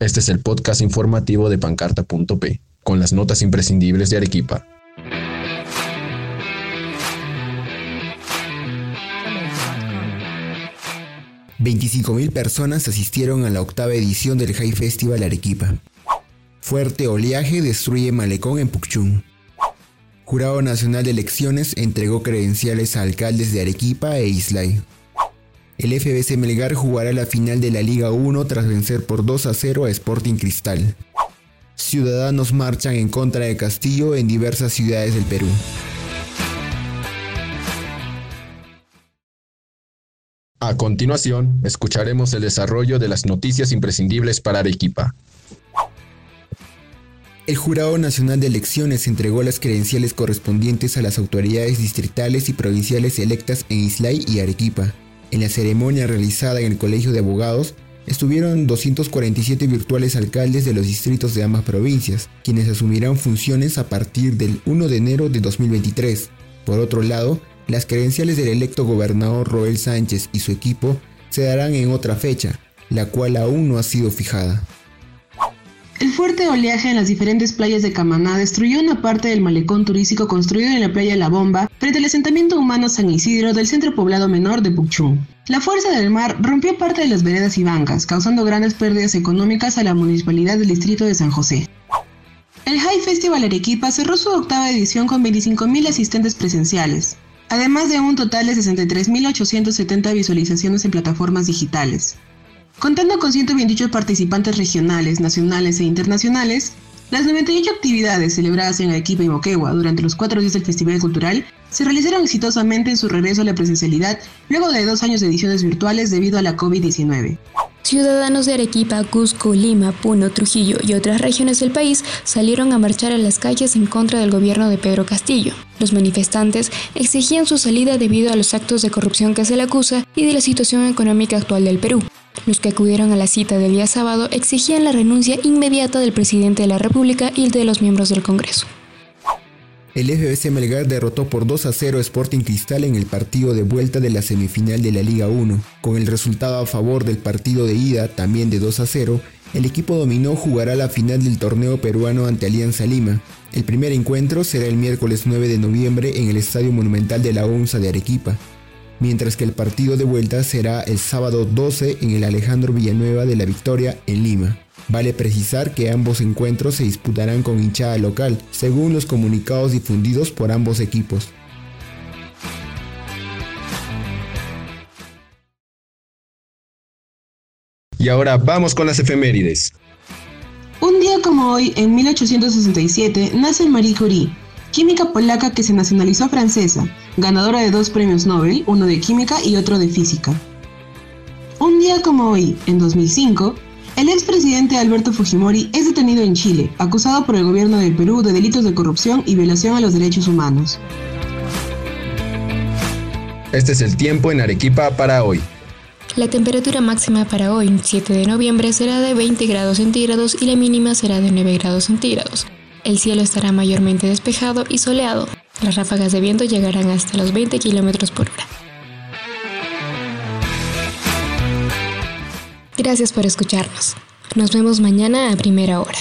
Este es el podcast informativo de pancarta.p, con las notas imprescindibles de Arequipa. ...25.000 personas asistieron a la octava edición del High Festival Arequipa. Fuerte oleaje destruye malecón en Puchún. Jurado Nacional de Elecciones entregó credenciales a alcaldes de Arequipa e Islay. El FBC Melgar jugará la final de la Liga 1 tras vencer por 2 a 0 a Sporting Cristal. Ciudadanos marchan en contra de Castillo en diversas ciudades del Perú. A continuación, escucharemos el desarrollo de las noticias imprescindibles para Arequipa. El Jurado Nacional de Elecciones entregó las credenciales correspondientes a las autoridades distritales y provinciales electas en Islay y Arequipa. En la ceremonia realizada en el Colegio de Abogados, estuvieron 247 virtuales alcaldes de los distritos de ambas provincias, quienes asumirán funciones a partir del 1 de enero de 2023. Por otro lado, las credenciales del electo gobernador Roel Sánchez y su equipo se darán en otra fecha, la cual aún no ha sido fijada. El fuerte oleaje en las diferentes playas de Camaná destruyó una parte del malecón turístico construido en la playa La Bomba frente al asentamiento humano San Isidro del centro poblado menor de Puchún. La fuerza del mar rompió parte de las veredas y bancas, causando grandes pérdidas económicas a la municipalidad del distrito de San José. El High Festival Arequipa cerró su octava edición con 25.000 asistentes presenciales, además de un total de 63.870 visualizaciones en plataformas digitales. Contando con 128 participantes regionales, nacionales e internacionales, las 98 actividades celebradas en Arequipa y Moquegua durante los cuatro días del Festival Cultural se realizaron exitosamente en su regreso a la presencialidad luego de dos años de ediciones virtuales debido a la COVID-19. Ciudadanos de Arequipa, Cusco, Lima, Puno, Trujillo y otras regiones del país salieron a marchar a las calles en contra del gobierno de Pedro Castillo. Los manifestantes exigían su salida debido a los actos de corrupción que se le acusa y de la situación económica actual del Perú. Los que acudieron a la cita del día sábado exigían la renuncia inmediata del presidente de la República y de los miembros del Congreso. El FBC Melgar derrotó por 2 a 0 a Sporting Cristal en el partido de vuelta de la semifinal de la Liga 1. Con el resultado a favor del partido de ida, también de 2 a 0, el equipo dominó jugará la final del torneo peruano ante Alianza Lima. El primer encuentro será el miércoles 9 de noviembre en el Estadio Monumental de la ONSA de Arequipa mientras que el partido de vuelta será el sábado 12 en el Alejandro Villanueva de la Victoria en Lima. Vale precisar que ambos encuentros se disputarán con hinchada local, según los comunicados difundidos por ambos equipos. Y ahora vamos con las efemérides. Un día como hoy, en 1867, nace Marie Curie, química polaca que se nacionalizó francesa, ganadora de dos premios Nobel, uno de química y otro de física. Un día como hoy, en 2005, el expresidente Alberto Fujimori es detenido en Chile, acusado por el gobierno del Perú de delitos de corrupción y violación a los derechos humanos. Este es el tiempo en Arequipa para hoy. La temperatura máxima para hoy, 7 de noviembre, será de 20 grados centígrados y la mínima será de 9 grados centígrados. El cielo estará mayormente despejado y soleado. Las ráfagas de viento llegarán hasta los 20 km por hora. Gracias por escucharnos. Nos vemos mañana a primera hora.